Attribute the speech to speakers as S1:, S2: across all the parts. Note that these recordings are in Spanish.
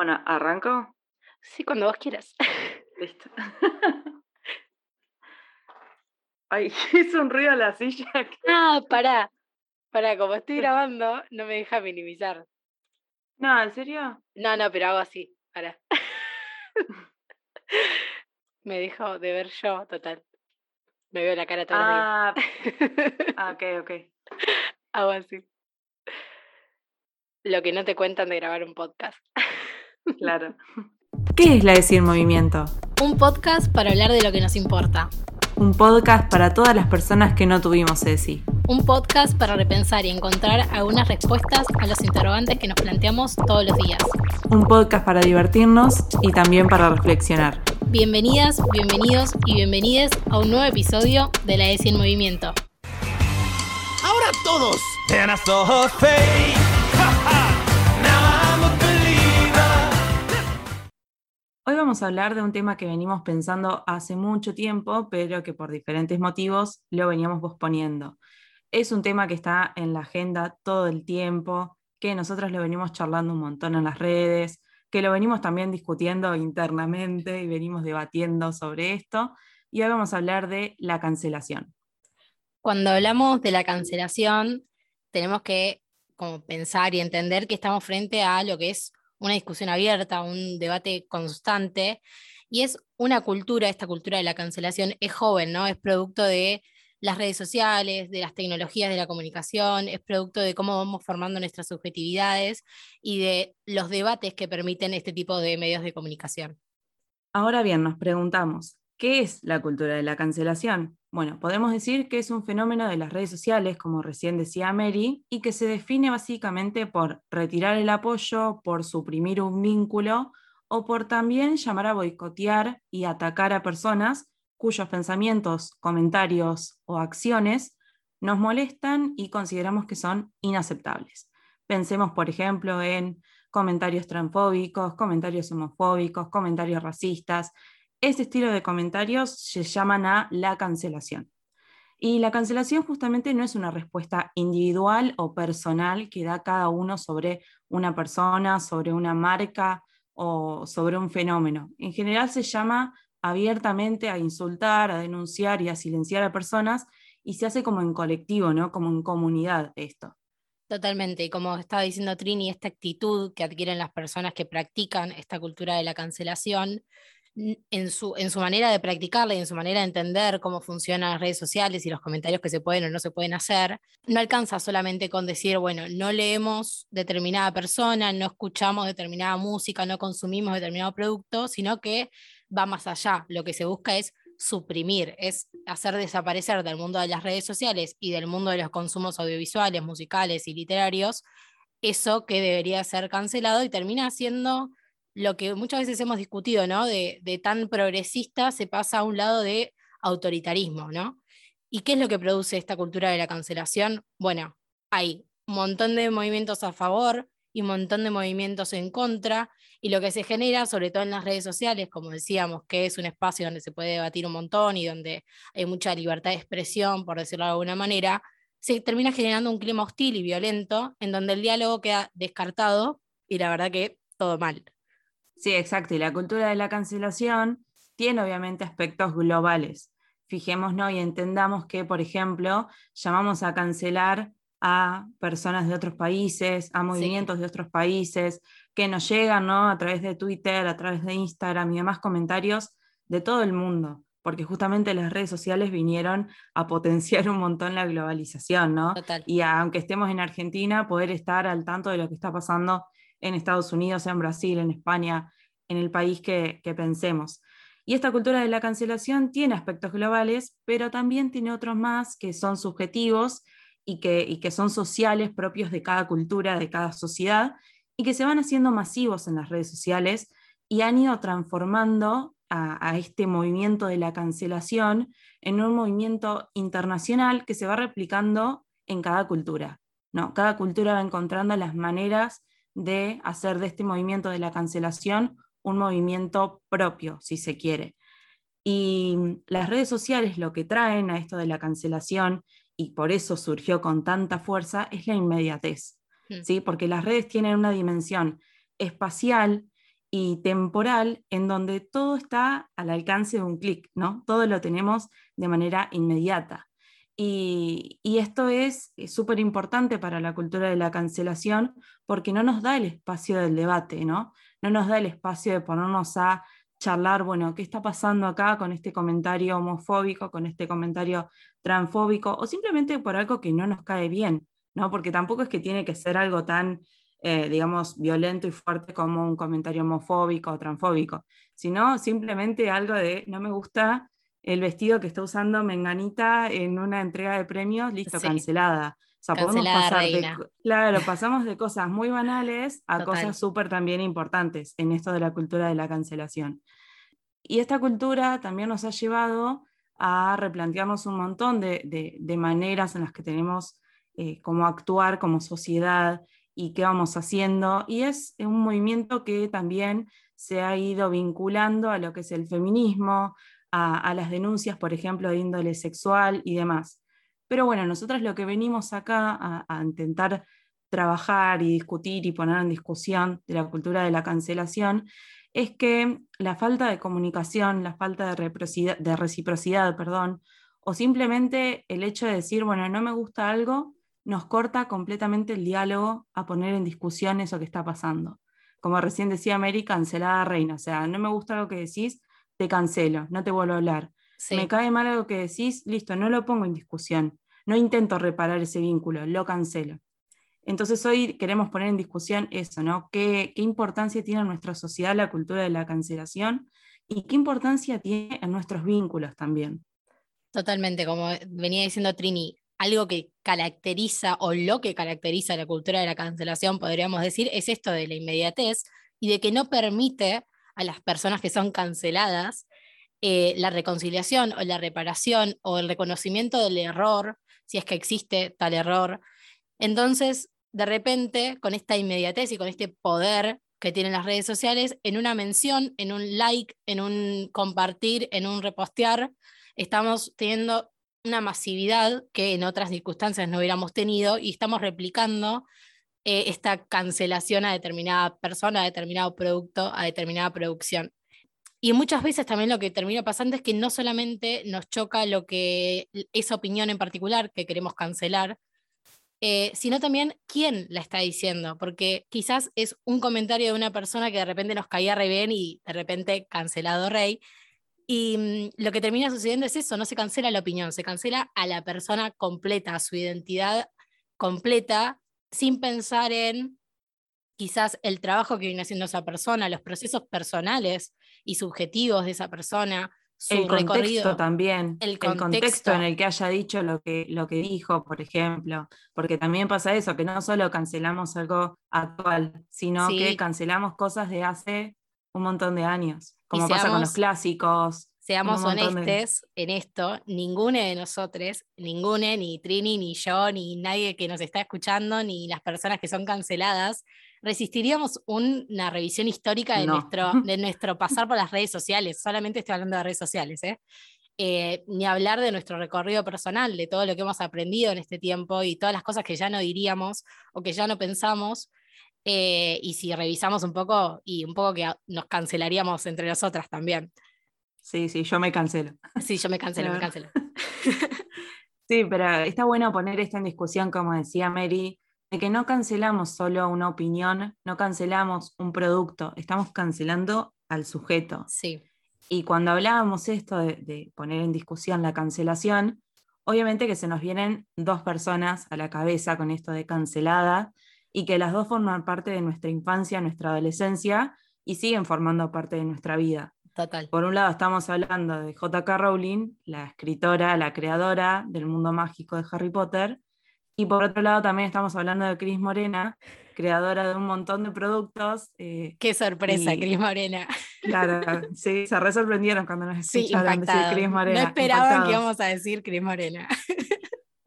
S1: Bueno, ¿arranco?
S2: Sí, cuando vos quieras.
S1: Listo. Ay, hizo un ruido a la silla.
S2: Ah, pará. Pará, como estoy grabando, no me deja minimizar.
S1: No, ¿en serio?
S2: No, no, pero hago así. Pará. me dejo de ver yo, total. Me veo la cara todos
S1: Ah, ah, ok, ok.
S2: Hago así. Lo que no te cuentan de grabar un podcast.
S1: Claro. ¿Qué es la Decir Movimiento?
S2: Un podcast para hablar de lo que nos importa.
S1: Un podcast para todas las personas que no tuvimos ESI.
S2: Un podcast para repensar y encontrar algunas respuestas a los interrogantes que nos planteamos todos los días.
S1: Un podcast para divertirnos y también para reflexionar.
S2: Bienvenidas, bienvenidos y bienvenides a un nuevo episodio de la ESI en Movimiento.
S3: Ahora todos.
S1: Hoy vamos a hablar de un tema que venimos pensando hace mucho tiempo, pero que por diferentes motivos lo veníamos posponiendo. Es un tema que está en la agenda todo el tiempo, que nosotros lo venimos charlando un montón en las redes, que lo venimos también discutiendo internamente y venimos debatiendo sobre esto. Y hoy vamos a hablar de la cancelación.
S2: Cuando hablamos de la cancelación, tenemos que como pensar y entender que estamos frente a lo que es una discusión abierta, un debate constante, y es una cultura, esta cultura de la cancelación es joven, ¿no? Es producto de las redes sociales, de las tecnologías de la comunicación, es producto de cómo vamos formando nuestras subjetividades y de los debates que permiten este tipo de medios de comunicación.
S1: Ahora bien, nos preguntamos, ¿qué es la cultura de la cancelación? Bueno, podemos decir que es un fenómeno de las redes sociales, como recién decía Mary, y que se define básicamente por retirar el apoyo, por suprimir un vínculo o por también llamar a boicotear y atacar a personas cuyos pensamientos, comentarios o acciones nos molestan y consideramos que son inaceptables. Pensemos, por ejemplo, en comentarios transfóbicos, comentarios homofóbicos, comentarios racistas, este estilo de comentarios se llaman a la cancelación. Y la cancelación justamente no es una respuesta individual o personal que da cada uno sobre una persona, sobre una marca o sobre un fenómeno. En general se llama abiertamente a insultar, a denunciar y a silenciar a personas y se hace como en colectivo, ¿no? Como en comunidad esto.
S2: Totalmente, y como estaba diciendo Trini, esta actitud que adquieren las personas que practican esta cultura de la cancelación en su, en su manera de practicarla y en su manera de entender cómo funcionan las redes sociales y los comentarios que se pueden o no se pueden hacer, no alcanza solamente con decir, bueno, no leemos determinada persona, no escuchamos determinada música, no consumimos determinado producto, sino que va más allá. Lo que se busca es suprimir, es hacer desaparecer del mundo de las redes sociales y del mundo de los consumos audiovisuales, musicales y literarios, eso que debería ser cancelado y termina siendo lo que muchas veces hemos discutido, ¿no? De, tan progresista se pasa a un lado de autoritarismo, ¿no? ¿Y qué es lo que produce esta cultura de la cancelación? Bueno, hay un montón de movimientos a favor y un montón de movimientos en contra, y lo que se genera, sobre todo en las redes sociales, como decíamos, que es un espacio donde se puede debatir un montón y donde hay mucha libertad de expresión, por decirlo de alguna manera, se termina generando un clima hostil y violento en donde el diálogo queda descartado y la verdad que todo mal.
S1: Sí, exacto. Y la cultura de la cancelación tiene obviamente aspectos globales. Fijémonos y entendamos que, por ejemplo, llamamos a cancelar a personas de otros países, a movimientos de otros países, que nos llegan ¿no? a través de Twitter, a través de Instagram y demás comentarios de todo el mundo, porque justamente las redes sociales vinieron a potenciar un montón la globalización, ¿no? Y aunque estemos en Argentina, poder estar al tanto de lo que está pasando en Estados Unidos, en Brasil, en España, en el país que, pensemos. Y esta cultura de la cancelación tiene aspectos globales, pero también tiene otros más que son subjetivos y que, son sociales propios de cada cultura, de cada sociedad, y que se van haciendo masivos en las redes sociales y han ido transformando a, a, este movimiento de la cancelación en un movimiento internacional que se va replicando en cada cultura. ¿no? Cada cultura va encontrando las maneras de hacer de este movimiento de la cancelación un movimiento propio, si se quiere. Y las redes sociales lo que traen a esto de la cancelación, y por eso surgió con tanta fuerza, es la inmediatez, hmm. ¿sí? porque las redes tienen una dimensión espacial y temporal en donde todo está al alcance de un clic, ¿no? Todo lo tenemos de manera inmediata. Y, esto es súper importante para la cultura de la cancelación porque no nos da el espacio del debate, ¿no? No nos da el espacio de ponernos a charlar, bueno, ¿qué está pasando acá con este comentario homofóbico, con este comentario transfóbico, o simplemente por algo que no nos cae bien, ¿no? Porque tampoco es que tiene que ser algo tan eh, digamos, violento y fuerte como un comentario homofóbico o transfóbico, sino simplemente algo de no me gusta el vestido que está usando Menganita en una entrega de premios, listo, cancelada. O sea, podemos pasar de, claro, pasamos de cosas muy banales a cosas súper también importantes en esto de la cultura de la cancelación. Y esta cultura también nos ha llevado a replantearnos un montón de, de, maneras en las que tenemos eh, cómo actuar como sociedad y qué vamos haciendo. Y es un movimiento que también se ha ido vinculando a lo que es el feminismo, a, las denuncias, por ejemplo, de índole sexual y demás. Pero bueno, nosotros lo que venimos acá a, intentar trabajar y discutir y poner en discusión de la cultura de la cancelación es que la falta de comunicación, la falta de reciprocidad perdón, o simplemente el hecho de decir, bueno, no me gusta algo, nos corta completamente el diálogo a poner en discusión eso que está pasando. Como recién decía Mary, cancelada reina. O sea, no me gusta lo que decís, te cancelo, no te vuelvo a hablar. Me cae mal algo que decís, listo, no lo pongo en discusión. No intento reparar ese vínculo, lo cancelo. Entonces hoy queremos poner en discusión eso, ¿no? ¿Qué, qué importancia tiene en nuestra sociedad la cultura de la cancelación y qué importancia tiene en nuestros vínculos también.
S2: Totalmente, como venía diciendo Trini, algo que caracteriza o lo que caracteriza la cultura de la cancelación, podríamos decir, es esto de la inmediatez y de que no permite a las personas que son canceladas eh, la reconciliación o la reparación o el reconocimiento del error, si es que existe tal error. Entonces, de repente, con esta inmediatez y con este poder que tienen las redes sociales, en una mención, en un like, en un compartir, en un repostear, estamos teniendo una masividad que en otras circunstancias no hubiéramos tenido y estamos replicando eh, esta cancelación a determinada persona, a determinado producto, a determinada producción. Y muchas veces también lo que termina pasando es que no solamente nos choca lo que esa opinión en particular que queremos cancelar, eh, sino también quién la está diciendo, porque quizás es un comentario de una persona que de repente nos caía re bien y de repente cancelado rey, y mm, lo que termina sucediendo es eso, no se cancela la opinión, se cancela a la persona completa, a su identidad completa, sin pensar en quizás el trabajo que viene haciendo esa persona, los procesos personales y subjetivos de esa persona, su
S1: el contexto también, el contexto. en el que haya dicho lo que, lo que dijo, por ejemplo, porque también pasa eso, que no solo cancelamos algo actual, sino que cancelamos cosas de hace un montón de años, como pasa con los clásicos.
S2: Seamos honestos en esto, ninguno de nosotros, ninguno, ni Trini, ni yo, ni nadie que nos está escuchando, ni las personas que son canceladas, resistiríamos una revisión histórica de, nuestro, de nuestro pasar por las redes sociales. Solamente estoy hablando de redes sociales, ¿eh? Eh, ni hablar de nuestro recorrido personal, de todo lo que hemos aprendido en este tiempo y todas las cosas que ya no diríamos o que ya no pensamos eh, y si revisamos un poco, y un poco que nos cancelaríamos entre nosotras también.
S1: Sí, sí, yo me cancelo.
S2: Sí, yo me cancelo, me cancelo.
S1: sí, pero está bueno poner esto en discusión, como decía Mary, de que no cancelamos solo una opinión, no cancelamos un producto, estamos cancelando al sujeto.
S2: Sí.
S1: Y cuando hablábamos esto de, de poner en discusión la cancelación, obviamente que se nos vienen dos personas a la cabeza con esto de cancelada, y que las dos forman parte de nuestra infancia, nuestra adolescencia y siguen formando parte de nuestra vida.
S2: Total.
S1: Por un lado estamos hablando de J.K. Rowling, la escritora, la creadora del mundo mágico de Harry Potter, y por otro lado también estamos hablando de Cris Morena, creadora de un montón de productos.
S2: Eh, Qué sorpresa, Cris Morena.
S1: Claro, sí, se re sorprendieron cuando nos escucharon decir Cris Morena.
S2: No esperaban que íbamos a decir Cris Morena.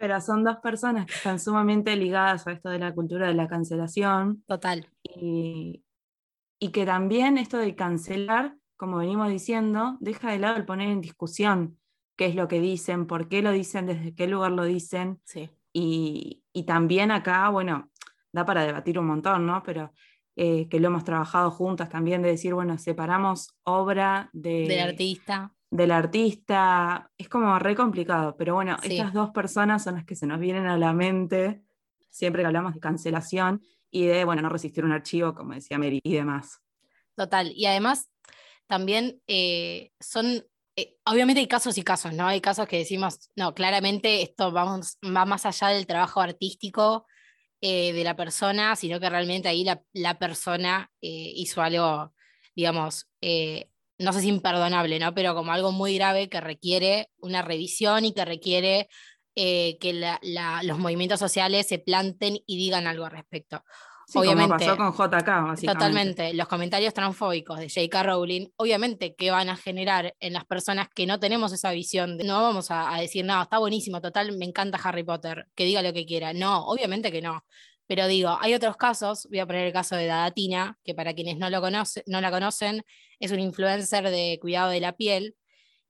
S1: pero son dos personas que están sumamente ligadas a esto de la cultura de la cancelación.
S2: Total.
S1: Y, que también esto de cancelar, como venimos diciendo, deja de lado el poner en discusión qué es lo que dicen, por qué lo dicen, desde qué lugar lo dicen.
S2: Sí.
S1: Y, también acá, bueno, da para debatir un montón, ¿no? Pero eh, que lo hemos trabajado juntas también, de decir, bueno, separamos obra de,
S2: Del artista.
S1: del artista. Es como re complicado, pero bueno,
S2: Sí.
S1: estas dos personas son las que se nos vienen a la mente siempre que hablamos de cancelación y de, bueno, no resistir un archivo, como decía Mary, y demás.
S2: Total. Y además, también eh, son, eh, obviamente hay casos y casos, ¿no? Hay casos que decimos, no, claramente esto vamos, va más allá del trabajo artístico eh, de la persona, sino que realmente ahí la, la persona hizo algo, digamos, no sé si imperdonable, ¿no? Pero como algo muy grave que requiere una revisión y que requiere que los movimientos sociales se planten y digan algo al respecto.
S1: Sí,
S2: Obviamente.
S1: como pasó con JK, básicamente.
S2: Totalmente. Los comentarios transfóbicos de J.K. Rowling, obviamente que van a generar en las personas que no tenemos esa visión, de, no vamos a, a decir, no, está buenísimo, total, me encanta Harry Potter, que diga lo que quiera. No, obviamente que no. Pero digo, hay otros casos, voy a poner el caso de Dadatina, que para quienes no, lo conoce, no la conocen, es un influencer de cuidado de la piel.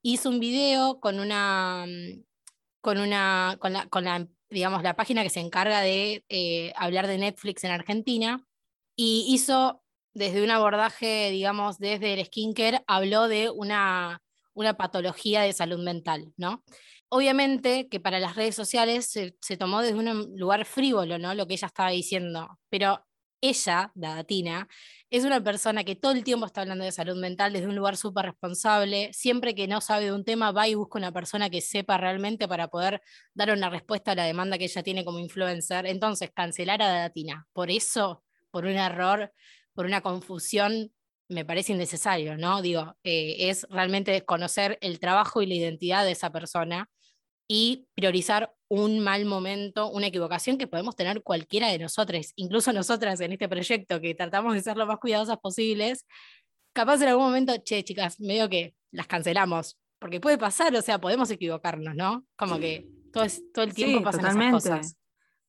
S2: Hizo un video con una, mm, con una, con la, con la, digamos, la página que se encarga de eh, hablar de Netflix en Argentina y hizo desde un abordaje, digamos, desde el skincare, habló de una, una patología de salud mental, ¿no? Obviamente que para las redes sociales se, se tomó desde un lugar frívolo, ¿no? Lo que ella estaba diciendo, pero ella, Dadatina, es una persona que todo el tiempo está hablando de salud mental desde un lugar súper responsable. Siempre que no sabe de un tema, va y busca una persona que sepa realmente para poder dar una respuesta a la demanda que ella tiene como influencer. Entonces, cancelar a Dadatina, por eso, por un error, por una confusión, me parece innecesario, ¿no? Digo, eh, es realmente desconocer el trabajo y la identidad de esa persona y priorizar un mal momento, una equivocación que podemos tener cualquiera de nosotros, incluso nosotras en este proyecto, que tratamos de ser lo más cuidadosas posibles, capaz en algún momento, che, chicas, medio que las cancelamos, porque puede pasar, o sea, podemos equivocarnos, ¿no? Como que todo, es- todo el tiempo
S1: Sí,
S2: pasan
S1: totalmente.
S2: esas cosas.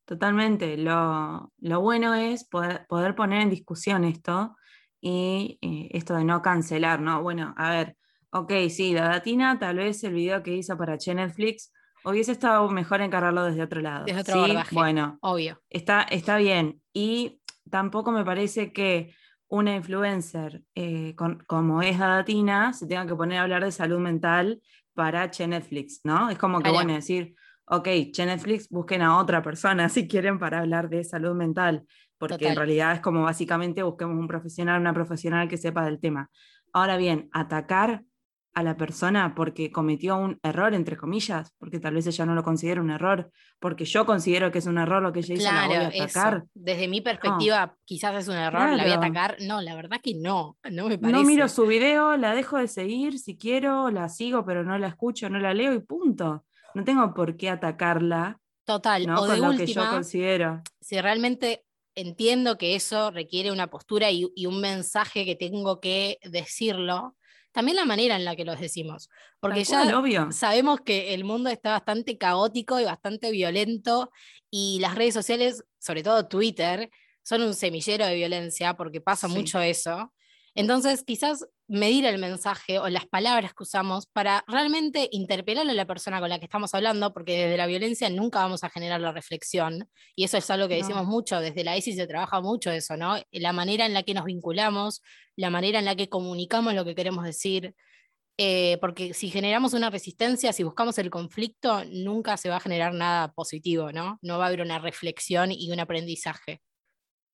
S1: Totalmente. Lo, lo bueno es poder, poder poner en discusión esto y eh, esto de no cancelar, ¿no? Bueno, a ver, ok, sí, Dadatina, tal vez el video que hizo para Che Netflix hubiese estado mejor encargarlo desde otro lado.
S2: Desde otro
S1: ¿sí?
S2: abordaje.
S1: Bueno,
S2: Obvio.
S1: está, está bien. Y tampoco me parece que una influencer eh, con- como es Dadatina se tenga que poner a hablar de salud mental para Che Netflix, ¿no? Es como que, bueno, decir, ok, Che Netflix, busquen a otra persona si quieren para hablar de salud mental, porque en realidad es como básicamente busquemos un profesional, una profesional que sepa del tema. Ahora bien, atacar a la persona porque cometió un error, entre comillas, porque tal vez ella no lo considera un error, porque yo considero que es un error lo que ella hizo, la voy a atacar.
S2: eso. Desde mi perspectiva, quizás es un error, la voy a atacar. No, la verdad que no, no me parece.
S1: No miro su video, la dejo de seguir si quiero, la sigo, pero no la escucho, no la leo y punto. No tengo por qué atacarla,
S2: Total,
S1: ¿no?
S2: o de
S1: lo que yo
S2: última,
S1: considero.
S2: si realmente entiendo que eso requiere una postura y, y un mensaje que tengo que decirlo, también la manera en la que los decimos. Porque ya
S1: obvio.
S2: sabemos que el mundo está bastante caótico y bastante violento y las redes sociales, sobre todo Twitter, son un semillero de violencia porque pasa
S1: Sí.
S2: mucho eso. Entonces, quizás medir el mensaje o las palabras que usamos para realmente interpelar a la persona con la que estamos hablando, porque desde la violencia nunca vamos a generar la reflexión, y eso es algo que
S1: No.
S2: decimos mucho, desde la ESI se trabaja mucho eso, ¿no? La manera en la que nos vinculamos, la manera en la que comunicamos lo que queremos decir, eh, porque si generamos una resistencia, si buscamos el conflicto, nunca se va a generar nada positivo, ¿no? No va a haber una reflexión y un aprendizaje.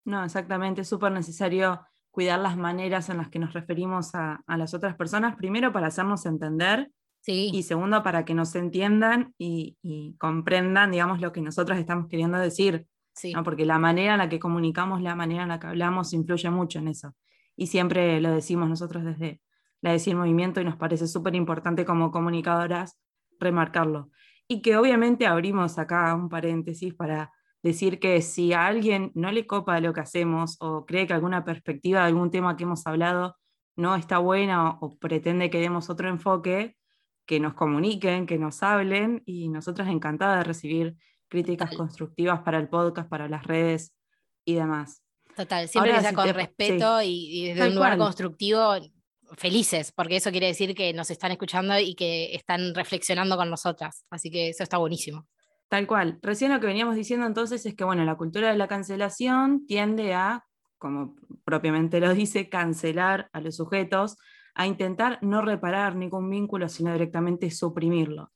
S1: No, exactamente, es súper necesario cuidar las maneras en las que nos referimos a, a las otras personas, primero para hacernos entender
S2: Sí,
S1: y segundo para que nos entiendan y, y comprendan, digamos, lo que nosotros estamos queriendo decir,
S2: sí.
S1: ¿no? porque la manera en la que comunicamos, la manera en la que hablamos influye mucho en eso. Y siempre lo decimos nosotros desde la Decir Movimiento y nos parece súper importante como comunicadoras remarcarlo. Y que obviamente abrimos acá un paréntesis para decir que si a alguien no le copa lo que hacemos o cree que alguna perspectiva de algún tema que hemos hablado no está buena o, o pretende que demos otro enfoque, que nos comuniquen, que nos hablen y nosotras encantadas de recibir críticas
S2: Total.
S1: constructivas para el podcast, para las redes y demás.
S2: Total, siempre
S1: Ahora,
S2: que sea
S1: si
S2: con
S1: te-
S2: respeto y, y desde
S1: Tal
S2: un lugar
S1: cual.
S2: constructivo, felices, porque eso quiere decir que nos están escuchando y que están reflexionando con nosotras. Así que eso está buenísimo.
S1: Tal cual. Recién lo que veníamos diciendo entonces es que, bueno, la cultura de la cancelación tiende a como propiamente lo dice, cancelar a los sujetos, a intentar no reparar ningún vínculo, sino directamente suprimirlo.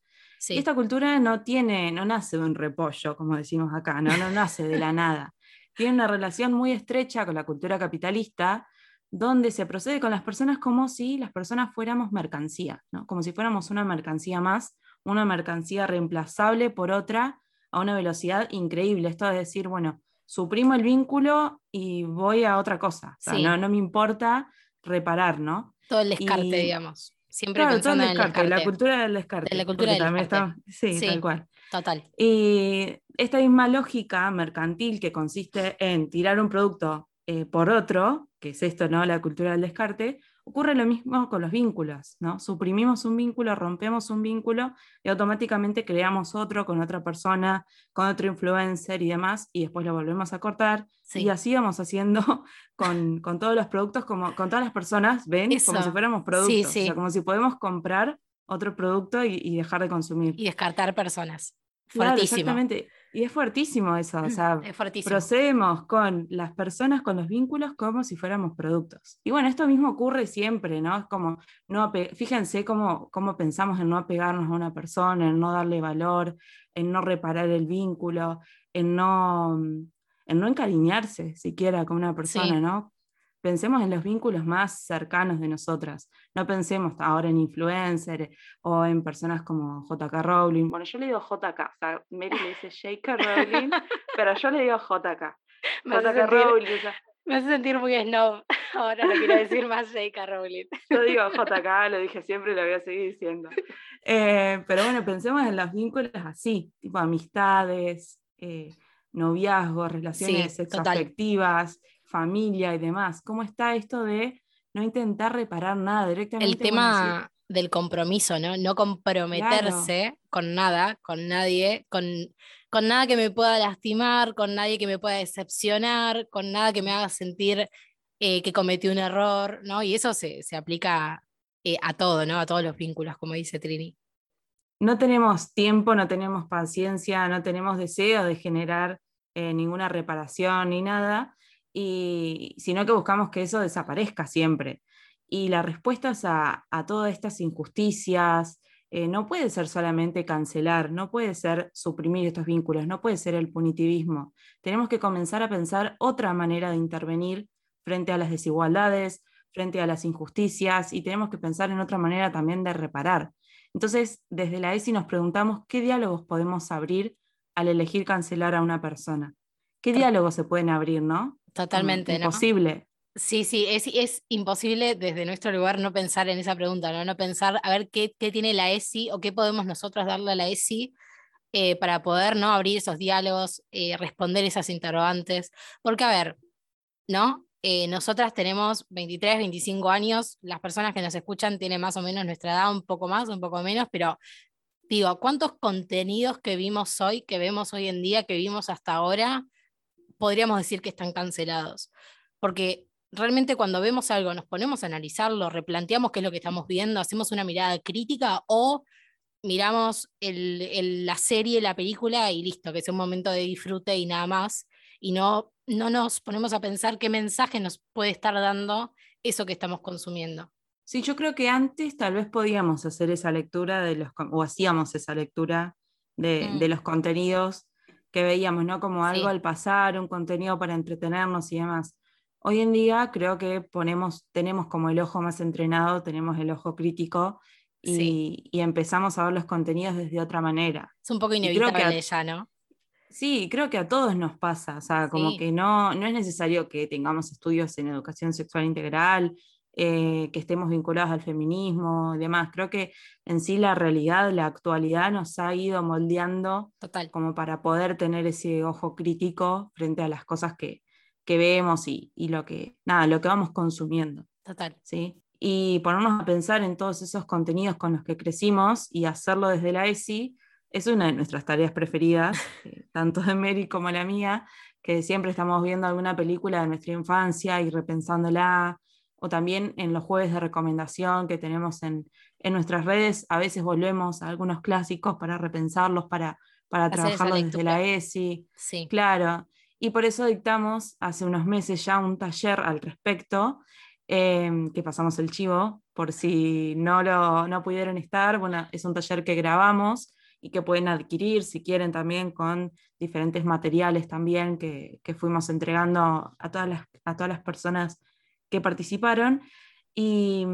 S1: Y esta cultura no tiene, no nace de un repollo, como decimos acá, no, no nace de la nada. Tiene una relación muy estrecha con la cultura capitalista, donde se procede con las personas como si las personas fuéramos mercancía, ¿no? como si fuéramos una mercancía más, una mercancía reemplazable por otra a una velocidad increíble. Esto es decir, bueno, suprimo el vínculo y voy a otra cosa. no, no, me importa reparar, ¿no?
S2: Todo el descarte, digamos. Siempre pensando en el descarte,
S1: La cultura del descarte.
S2: la cultura del descarte.
S1: sí, tal cual.
S2: Total.
S1: Y esta misma lógica mercantil que consiste en tirar un producto eh, por otro, que es esto, ¿no? La cultura del descarte, ocurre lo mismo con los vínculos, ¿no? Suprimimos un vínculo, rompemos un vínculo y automáticamente creamos otro con otra persona, con otro influencer y demás, y después lo volvemos a cortar. Y así vamos haciendo con, todos los productos, como con todas las personas, ¿ven? Como si fuéramos productos, o sea, como si podemos comprar otro producto y dejar de consumir.
S2: Y descartar personas.
S1: Claro, exactamente. Y es fuertísimo eso, o sea, procedemos con las personas, con los vínculos, como si fuéramos productos. Y bueno, esto mismo ocurre siempre, ¿no? Es como, no fíjense cómo, cómo pensamos en no apegarnos a una persona, en no darle valor, en no reparar el vínculo, en no, en no encariñarse siquiera con una persona, ¿no? Pensemos en los vínculos más cercanos de nosotras. No pensemos ahora en influencers o en personas como JK Rowling. Bueno, yo le digo JK, o sea, Mary le dice J.K. Rowling, pero yo le digo JK.
S2: JK Rowling. Me hace sentir muy snob. Ahora no quiero decir más J.K. Rowling.
S1: Yo digo JK, lo dije siempre y lo voy a seguir diciendo. Eh, pero bueno, pensemos en los vínculos así, tipo amistades, eh, noviazgos, relaciones sexoafectivas, familia y demás. ¿Cómo está esto de no intentar reparar nada directamente?
S2: El tema del compromiso, ¿no? No comprometerse con nada, con nadie, con, con nada que me pueda lastimar, con nadie que me pueda decepcionar, con nada que me haga sentir eh, que cometí un error, ¿no? Y eso se, aplica eh, a todo, ¿no? A todos los vínculos, como dice Trini.
S1: No tenemos tiempo, no tenemos paciencia, no tenemos deseo de generar eh, ninguna reparación ni nada y, sino que buscamos que eso desaparezca siempre. Y la respuesta a, a todas estas injusticias eh, no puede ser solamente cancelar, no puede ser suprimir estos vínculos, no puede ser el punitivismo. Tenemos que comenzar a pensar otra manera de intervenir frente a las desigualdades, frente a las injusticias y tenemos que pensar en otra manera también de reparar. Entonces, desde la ESI nos preguntamos qué diálogos podemos abrir al elegir cancelar a una persona. ¿Qué diálogos se pueden abrir, no?
S2: Totalmente,
S1: ¿no? Imposible.
S2: Sí, sí, es, es, imposible desde nuestro lugar no pensar en esa pregunta, no, no pensar a ver qué, qué tiene la ESI o qué podemos nosotros darle a la ESI eh, para poder ¿no? abrir esos diálogos, eh, responder esas interrogantes. Porque, a ver, ¿no? Eh, nosotras tenemos 23, 25 años, las personas que nos escuchan tienen más o menos nuestra edad, un poco más, un poco menos, pero digo, ¿cuántos contenidos que vimos hoy, que vemos hoy en día, que vimos hasta ahora, podríamos decir que están cancelados. Porque realmente cuando vemos algo nos ponemos a analizarlo, replanteamos qué es lo que estamos viendo, hacemos una mirada crítica o miramos la serie, la película y listo, que es un momento de disfrute y nada más. Y no, no nos ponemos a pensar qué mensaje nos puede estar dando eso que estamos consumiendo.
S1: Sí, yo creo que antes tal vez podíamos hacer esa lectura de los, o hacíamos esa lectura de, de mm. los contenidos que veíamos, ¿no? Como algo al pasar, un contenido para entretenernos y demás. Hoy en día creo que ponemos, tenemos como el ojo más entrenado, tenemos el ojo crítico y, empezamos a ver los contenidos desde otra manera.
S2: Es un poco inevitable ya, ¿no?
S1: Sí, creo que a todos nos pasa, o sea, como que no, no es necesario que tengamos estudios en educación sexual integral, eh, que estemos vinculados al feminismo y demás. Creo que en sí la realidad, la actualidad nos ha ido moldeando
S2: Total.
S1: como para poder tener ese ojo crítico frente a las cosas que, que vemos y, y, lo, que, nada, lo que vamos consumiendo.
S2: Total.
S1: ¿sí? Y ponernos a pensar en todos esos contenidos con los que crecimos y hacerlo desde la ESI es una de nuestras tareas preferidas, eh, tanto de Mary como la mía, que siempre estamos viendo alguna película de nuestra infancia y repensándola, o también en los jueves de recomendación que tenemos en, nuestras redes, a veces volvemos a algunos clásicos para repensarlos, para, para trabajarlos desde la ESI.
S2: Sí.
S1: Claro. y por eso dictamos hace unos meses ya un taller al respecto, em, que pasamos el chivo, por si no, lo, no pudieron estar, bueno, es un taller que grabamos y que pueden adquirir si quieren también con diferentes materiales también que, que fuimos entregando a todas, las, a todas las personas que participaron. Y,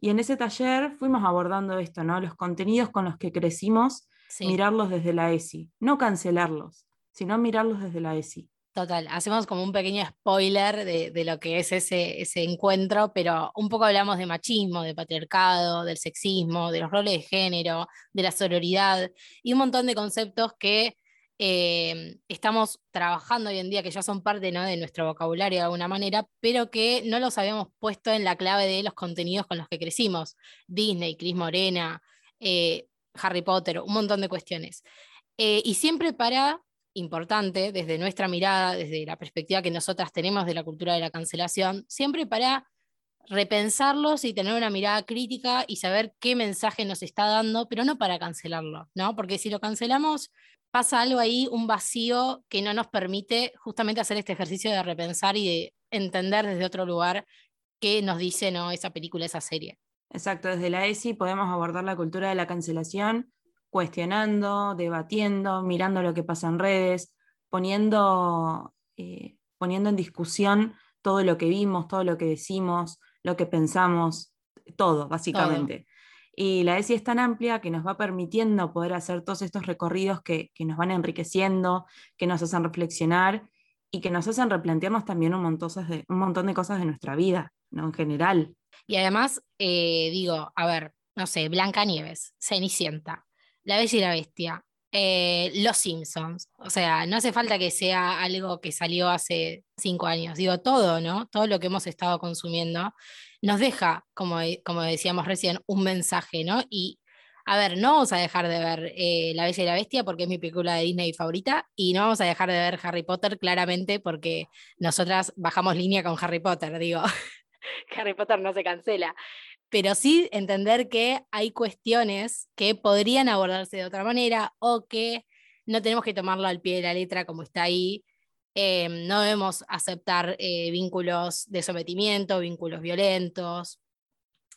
S1: y, en ese taller fuimos abordando esto, ¿no? Los contenidos con los que crecimos, mirarlos desde la ESI, no cancelarlos, sino mirarlos desde la ESI.
S2: Total, hacemos como un pequeño spoiler de, de, lo que es ese, ese encuentro, pero un poco hablamos de machismo, de patriarcado, del sexismo, de los roles de género, de la sororidad y un montón de conceptos que eh, estamos trabajando hoy en día, que ya son parte ¿no? de nuestro vocabulario de alguna manera, pero que no los habíamos puesto en la clave de los contenidos con los que crecimos. Disney, Cris Morena, eh, Harry Potter, un montón de cuestiones. Eh, y siempre para importante desde nuestra mirada, desde la perspectiva que nosotras tenemos de la cultura de la cancelación, siempre para repensarlos y tener una mirada crítica y saber qué mensaje nos está dando, pero no para cancelarlo, ¿no? Porque si lo cancelamos, pasa algo ahí, un vacío que no nos permite justamente hacer este ejercicio de repensar y de entender desde otro lugar qué nos dice ¿no? esa película, esa serie.
S1: Exacto, desde la ESI podemos abordar la cultura de la cancelación cuestionando, debatiendo, mirando lo que pasa en redes, poniendo, eh, poniendo en discusión todo lo que vimos, todo lo que decimos, lo que pensamos, todo, básicamente. Y la ESI es tan amplia que nos va permitiendo poder hacer todos estos recorridos que, nos van enriqueciendo, que nos hacen reflexionar y que nos hacen replantearnos también un montón de, un montón de cosas de nuestra vida, ¿no? En general.
S2: Y además, eh, digo, a ver, no sé, Blanca Nieves, Cenicienta, la Bella y la Bestia, eh, Los Simpsons. O sea, no hace falta que sea algo que salió hace cinco años. Digo, todo, ¿no? Todo lo que hemos estado consumiendo nos deja, como, como decíamos recién, un mensaje, ¿no? Y a ver, no vamos a dejar de ver eh, La Bella y la Bestia porque es mi película de Disney favorita y no vamos a dejar de ver Harry Potter claramente porque nosotras bajamos línea con Harry Potter, digo, Harry Potter no se cancela pero sí entender que hay cuestiones que podrían abordarse de otra manera o que no tenemos que tomarlo al pie de la letra como está ahí. Em, no debemos aceptar eh, vínculos de sometimiento, vínculos violentos,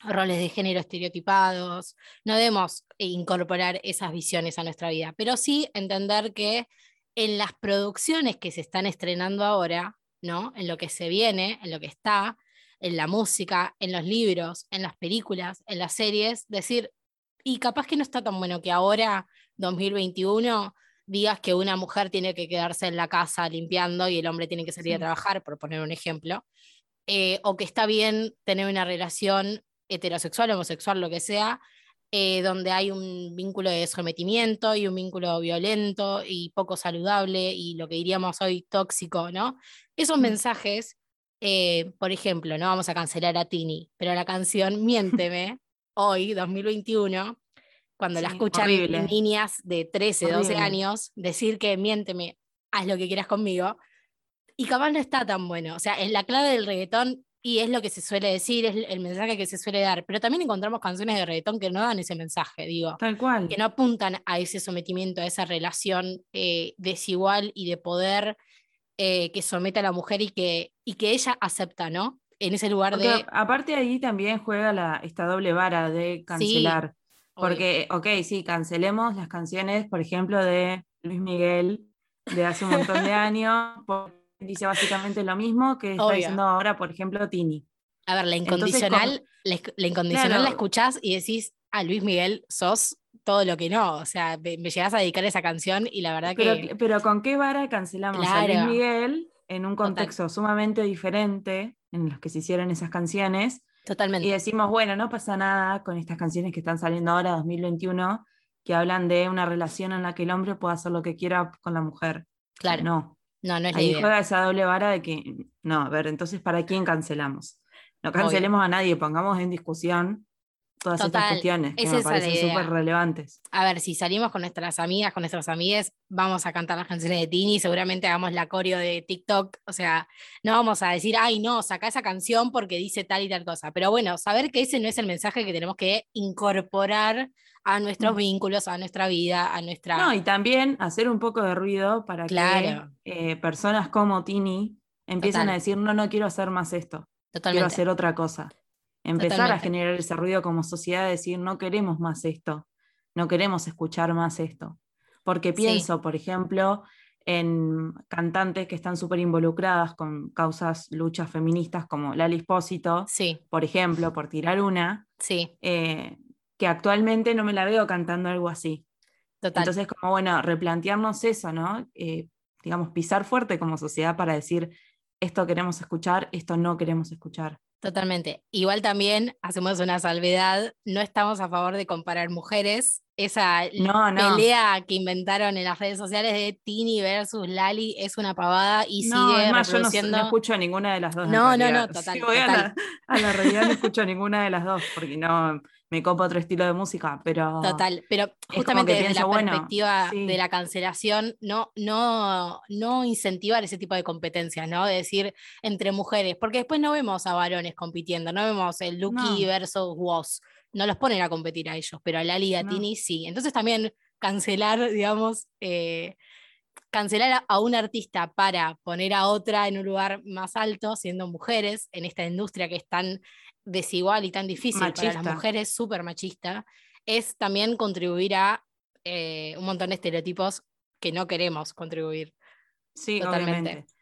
S2: roles de género estereotipados. No debemos incorporar esas visiones a nuestra vida, pero sí entender que en las producciones que se están estrenando ahora, ¿no? en lo que se viene, en lo que está, en la música, en los libros, en las películas, en las series, decir, y capaz que no está tan bueno que ahora, 2021, digas que una mujer tiene que quedarse en la casa limpiando y el hombre tiene que salir a trabajar, por poner un ejemplo, eh, o que está bien tener una relación heterosexual, homosexual, lo que sea, eh, donde hay un vínculo de sometimiento y un vínculo violento y poco saludable y lo que diríamos hoy tóxico, ¿no? Esos mm. mensajes eh, por ejemplo, no vamos a cancelar a Tini, pero la canción Miénteme, hoy, 2021, cuando la escuchan niñas de 13, 12 años, decir que miénteme, haz lo que quieras conmigo, y capaz no está tan bueno. O sea, es la clave del reggaetón y es lo que se suele decir, es el mensaje que se suele dar, pero también encontramos canciones de reggaetón que no dan ese mensaje, digo.
S1: Tal cual.
S2: Que no apuntan a ese sometimiento, a esa relación eh, desigual y de poder eh, que somete a la mujer y que, y que ella acepta, ¿no? En ese lugar de...
S1: Aparte ahí también juega la, esta doble vara de cancelar. porque, ok, sí, cancelemos las canciones, por ejemplo, de Luis Miguel de hace un montón de años, dice básicamente lo mismo que está diciendo ahora, por ejemplo, Tini.
S2: A ver, la incondicional, la, incondicional la escuchás y decís, a Luis Miguel sos todo lo que no. O sea, me, llegas a dedicar esa canción y la verdad
S1: que. Pero ¿con qué vara cancelamos a Luis Miguel en un contexto sumamente diferente en los que se hicieron esas canciones?
S2: Totalmente.
S1: Y decimos, bueno, no pasa nada con estas canciones que están saliendo ahora, 2021, que hablan de una relación en la que el hombre puede hacer lo que quiera con la mujer.
S2: Claro.
S1: No.
S2: No, no es
S1: Ahí juega esa doble vara de que, no, a ver, entonces, ¿para quién cancelamos? No cancelemos a nadie, pongamos en discusión todas estas
S2: Total,
S1: cuestiones que
S2: es
S1: me parecen súper relevantes.
S2: A ver, si salimos con nuestras amigas, con nuestros amigues, vamos a cantar las canciones de Tini, seguramente hagamos la coreo de TikTok, o sea, no vamos a decir, ay, no, saca esa canción porque dice tal y tal cosa, pero bueno, saber que ese no es el mensaje que tenemos que incorporar a nuestros
S1: Mm.
S2: vínculos, a nuestra vida, a nuestra...
S1: No, y también hacer un poco de ruido para
S2: Claro.
S1: que eh, personas como Tini empiecen
S2: Total.
S1: a decir, no, no quiero hacer más esto, quiero
S2: Totalmente.
S1: hacer otra cosa. Empezar a generar ese ruido como sociedad, decir, no queremos más esto, no queremos escuchar más esto. Porque
S2: Sí.
S1: pienso, por ejemplo, en cantantes que están súper involucradas con causas, luchas feministas como Lali Espósito,
S2: Sí,
S1: por ejemplo, por tirar una,
S2: sí,
S1: eh, que actualmente no me la veo cantando algo así.
S2: total.
S1: Entonces, como bueno, replantearnos eso, ¿no? Eh, digamos, pisar fuerte como sociedad para decir, esto queremos escuchar, esto no queremos escuchar.
S2: Totalmente. Igual también hacemos una salvedad, no estamos a favor de comparar mujeres. Esa l-
S1: No, no.
S2: pelea que inventaron en las redes sociales de Tini versus Lali es una pavada y
S1: no,
S2: sigue
S1: es más, yo no,
S2: reproduciendo.
S1: no escucho a ninguna de las dos.
S2: No, no, no, total,
S1: Si voy a la, a la realidad no escucho a ninguna de las dos, porque no me copa otro estilo de música, pero...
S2: Total, pero justamente desde
S1: pienso,
S2: la
S1: bueno,
S2: perspectiva
S1: sí.
S2: de la cancelación, no, no, no incentivar ese tipo de competencias, ¿no? De decir entre mujeres, porque después no vemos a varones compitiendo, no vemos el Lucky versus Woz, no los ponen a competir a ellos, pero a Lali y a
S1: No.
S2: Tini sí. Entonces también cancelar, digamos, eh, cancelar a- a un artista para poner a otra en un lugar más alto, siendo mujeres, en esta industria que es tan desigual y tan difícil para las mujeres, súper machista, es también contribuir a eh, un montón de estereotipos que no queremos contribuir.
S1: Sí,
S2: Totalmente.
S1: obviamente.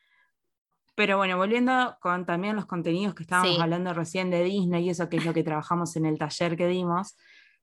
S1: Pero bueno, volviendo con también los contenidos que estábamos
S2: Sí.
S1: hablando recién de Disney y eso que es lo que trabajamos en el taller que dimos,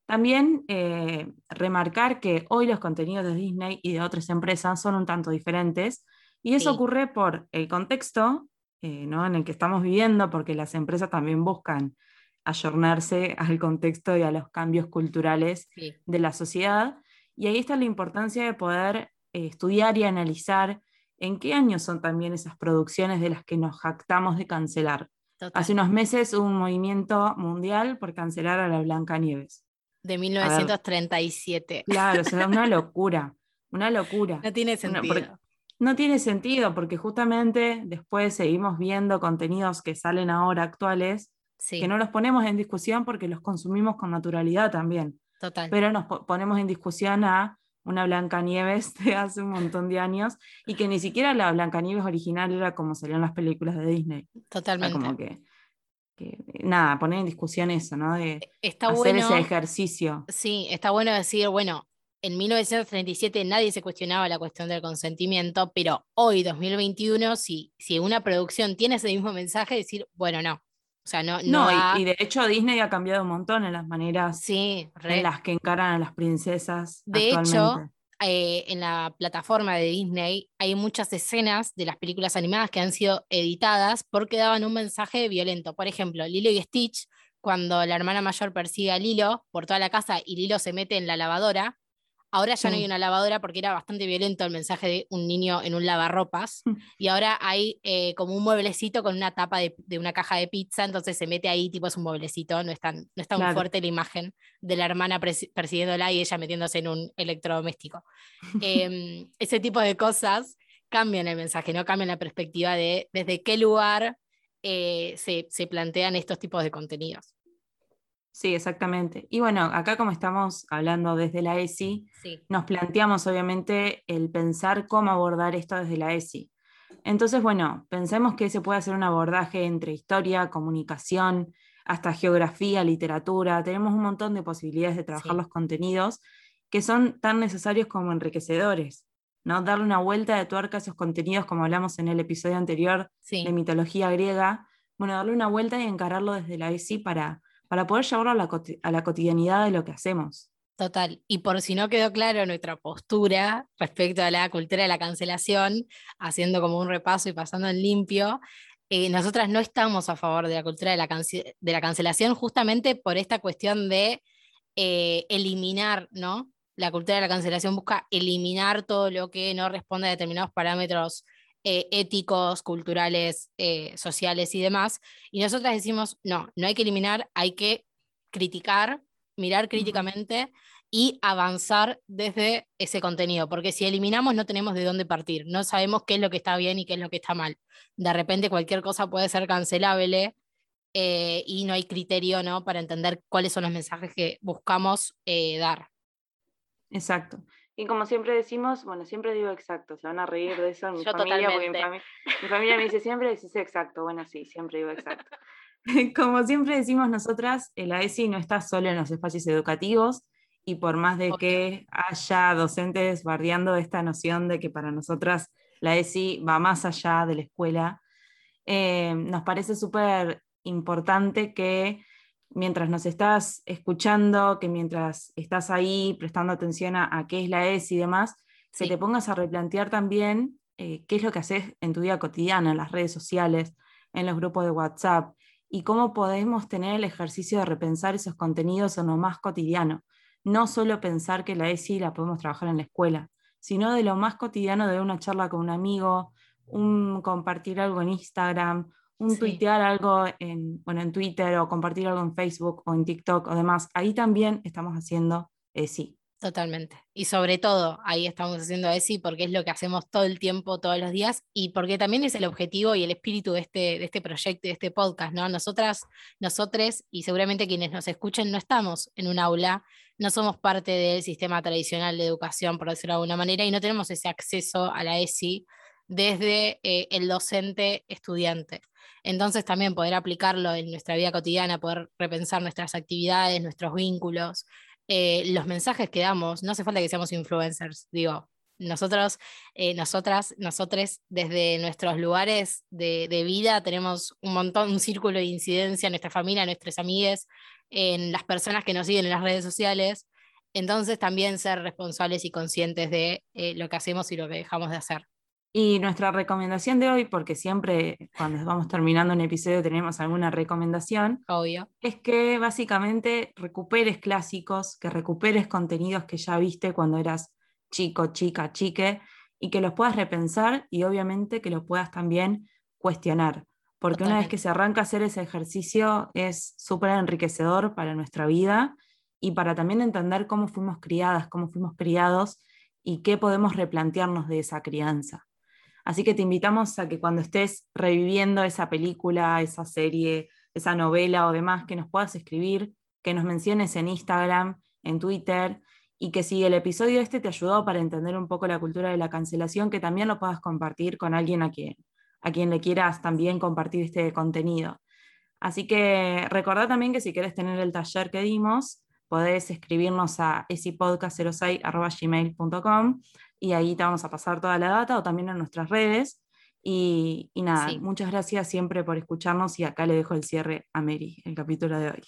S1: también eh, remarcar que hoy los contenidos de Disney y de otras empresas son un tanto diferentes y eso
S2: Sí.
S1: ocurre por el contexto eh, ¿no? en el que estamos viviendo, porque las empresas también buscan ayornarse al contexto y a los cambios culturales
S2: Sí,
S1: de la sociedad. Y ahí está la importancia de poder eh, estudiar y analizar en qué años son también esas producciones de las que nos jactamos de cancelar.
S2: total.
S1: Hace unos meses hubo un movimiento mundial por cancelar a la Blanca Nieves.
S2: de 1937.
S1: Claro, o sea, una locura, una locura.
S2: No tiene sentido.
S1: porque- No tiene sentido porque justamente después seguimos viendo contenidos que salen ahora actuales
S2: sí,
S1: que no los ponemos en discusión porque los consumimos con naturalidad también.
S2: total.
S1: pero nos po- ponemos en discusión a una Blancanieves de hace un montón de años y que ni siquiera la Blancanieves original era como salían las películas de Disney.
S2: Totalmente.
S1: como que, que, nada, poner en discusión eso, ¿no? De
S2: Está
S1: hacer
S2: bueno.
S1: ese ejercicio.
S2: Sí, está bueno decir, bueno, en 1937 nadie se cuestionaba la cuestión del consentimiento, pero hoy, 2021, si, si una producción tiene ese mismo mensaje, decir, bueno, no. O sea, no, no,
S1: No, y- de hecho Disney ha cambiado un montón en las maneras
S2: Sí,
S1: en las que encaran a las princesas
S2: De hecho, eh, en la plataforma de Disney hay muchas escenas de las películas animadas que han sido editadas porque daban un mensaje violento. Por ejemplo, Lilo y Stitch, cuando la hermana mayor persigue a Lilo por toda la casa y Lilo se mete en la lavadora, ahora ya no hay una lavadora porque era bastante violento el mensaje de un niño en un lavarropas.
S1: Mm.
S2: Y ahora hay eh, como un mueblecito con una tapa de, de una caja de pizza, entonces se mete ahí, tipo es un mueblecito, no es tan, no es tan
S1: Claro.
S2: fuerte la imagen de la hermana persiguiéndola y ella metiéndose en un electrodoméstico. Em, ese tipo de cosas cambian el mensaje, no cambian la perspectiva de desde qué lugar eh, se, se plantean estos tipos de contenidos.
S1: Sí, exactamente. Y bueno, acá como estamos hablando desde la ESI,
S2: Sí,
S1: nos planteamos obviamente el pensar cómo abordar esto desde la ESI. Entonces, bueno, pensemos que se puede hacer un abordaje entre historia, comunicación, hasta geografía, literatura. Tenemos un montón de posibilidades de trabajar
S2: Sí.
S1: los contenidos que son tan necesarios como enriquecedores. ¿no? Darle una vuelta de tuerca a esos contenidos, como hablamos en el episodio anterior
S2: sí,
S1: de mitología griega. Bueno, darle una vuelta y encararlo desde la ESI para, para poder llevarlo a la, a la cotidianidad de lo que hacemos.
S2: total. Y por si no quedó claro nuestra postura respecto a la cultura de la cancelación, haciendo como un repaso y pasando en limpio, eh, nosotras no estamos a favor de la cultura de la, cance- de la cancelación justamente por esta cuestión de eh, eliminar, ¿no? La cultura de la cancelación busca eliminar todo lo que no responde a determinados parámetros eh, éticos, culturales, eh, sociales y demás. Y nosotras decimos, no, no hay que eliminar, hay que criticar, mirar críticamente y avanzar desde ese contenido, porque si eliminamos no tenemos de dónde partir, no sabemos qué es lo que está bien y qué es lo que está mal. De repente cualquier cosa puede ser cancelable eh, y no hay criterio ¿no? para entender cuáles son los mensajes que buscamos dar.
S1: Exacto. Y como siempre decimos, bueno, siempre digo exacto, se van a reír de eso en mi familia, porque mi, familia me dice siempre decís exacto, bueno, sí, siempre digo exacto. como siempre decimos nosotras, la ESI no está solo en los espacios educativos y por más de que haya docentes bardeando esta noción de que para nosotras la ESI va más allá de la escuela, eh, nos parece súper importante que mientras nos estás escuchando, que mientras estás ahí prestando atención a, qué es la ES y demás, se te pongas a replantear también eh, qué es lo que haces en tu vida cotidiana, en las redes sociales, en los grupos de WhatsApp, y cómo podemos tener el ejercicio de repensar esos contenidos en lo más cotidiano. No solo pensar que la ESI la podemos trabajar en la escuela, sino de lo más cotidiano de una charla con un amigo, un compartir algo en Instagram, un tuitear algo en, bueno, en Twitter o compartir algo en Facebook o en TikTok o demás, ahí también estamos haciendo ESI.
S2: Totalmente. Y sobre todo, ahí estamos haciendo ESI porque es lo que hacemos todo el tiempo, todos los días, y porque también es el objetivo y el espíritu de este, de este proyecto, de este podcast, ¿no? Nosotras, nosotros y seguramente quienes nos escuchen no estamos en un aula, no somos parte del sistema tradicional de educación, por decirlo de alguna manera, y no tenemos ese acceso a la ESI desde eh, el docente estudiante. Entonces también poder aplicarlo en nuestra vida cotidiana, poder repensar nuestras actividades, nuestros vínculos, eh, los mensajes que damos, no hace falta que seamos influencers, digo, nosotros, eh, nosotras, nosotros desde nuestros lugares de, vida tenemos un montón, un círculo de incidencia en nuestra familia, en nuestras amigas, en las personas que nos siguen en las redes sociales. Entonces también ser responsables y conscientes de lo que hacemos y lo que dejamos de hacer.
S1: Y nuestra recomendación de hoy, porque siempre cuando vamos terminando un episodio tenemos alguna recomendación,
S2: Obvio.
S1: es que básicamente recuperes clásicos, que recuperes contenidos que ya viste cuando eras chico, chica, chique, y que los puedas repensar y obviamente que los puedas también cuestionar. Porque una vez que se arranca a hacer ese ejercicio es súper enriquecedor para nuestra vida y para también entender cómo fuimos criadas, cómo fuimos criados y qué podemos replantearnos de esa crianza. Así que te invitamos a que cuando estés reviviendo esa película, esa serie, esa novela o demás, que nos puedas escribir, que nos menciones en Instagram, en Twitter, y que si el episodio este te ayudó para entender un poco la cultura de la cancelación, que también lo puedas compartir con alguien a quien, a quien le quieras también compartir este contenido. Así que recordá también que si quieres tener el taller que dimos, podés escribirnos a esipodcast06.gmail.com y ahí te vamos a pasar toda la data o también en nuestras redes. Y, nada, muchas gracias siempre por escucharnos y acá le dejo el cierre a Mary, el capítulo de hoy.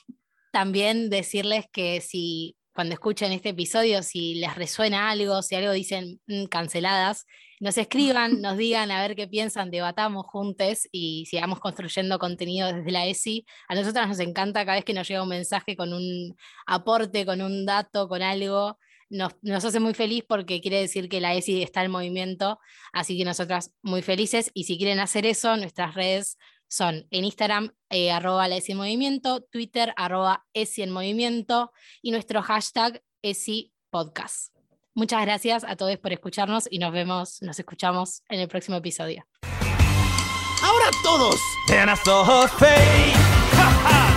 S2: También decirles que si cuando escuchen este episodio, si les resuena algo, si algo dicen mm, canceladas, nos escriban, nos digan a ver qué piensan, debatamos juntos y sigamos construyendo contenido desde la ESI. A nosotras nos encanta cada vez que nos llega un mensaje con un aporte, con un dato, con algo nos, hace muy feliz porque quiere decir que la ESI está en movimiento, así que nosotras muy felices y si quieren hacer eso, nuestras redes son en Instagram, eh, arroba la ESI en movimiento, Twitter, arroba ESI en movimiento y nuestro hashtag ESI podcast. Muchas gracias a todos por escucharnos y nos vemos, nos escuchamos en el próximo episodio.
S3: Ahora todos.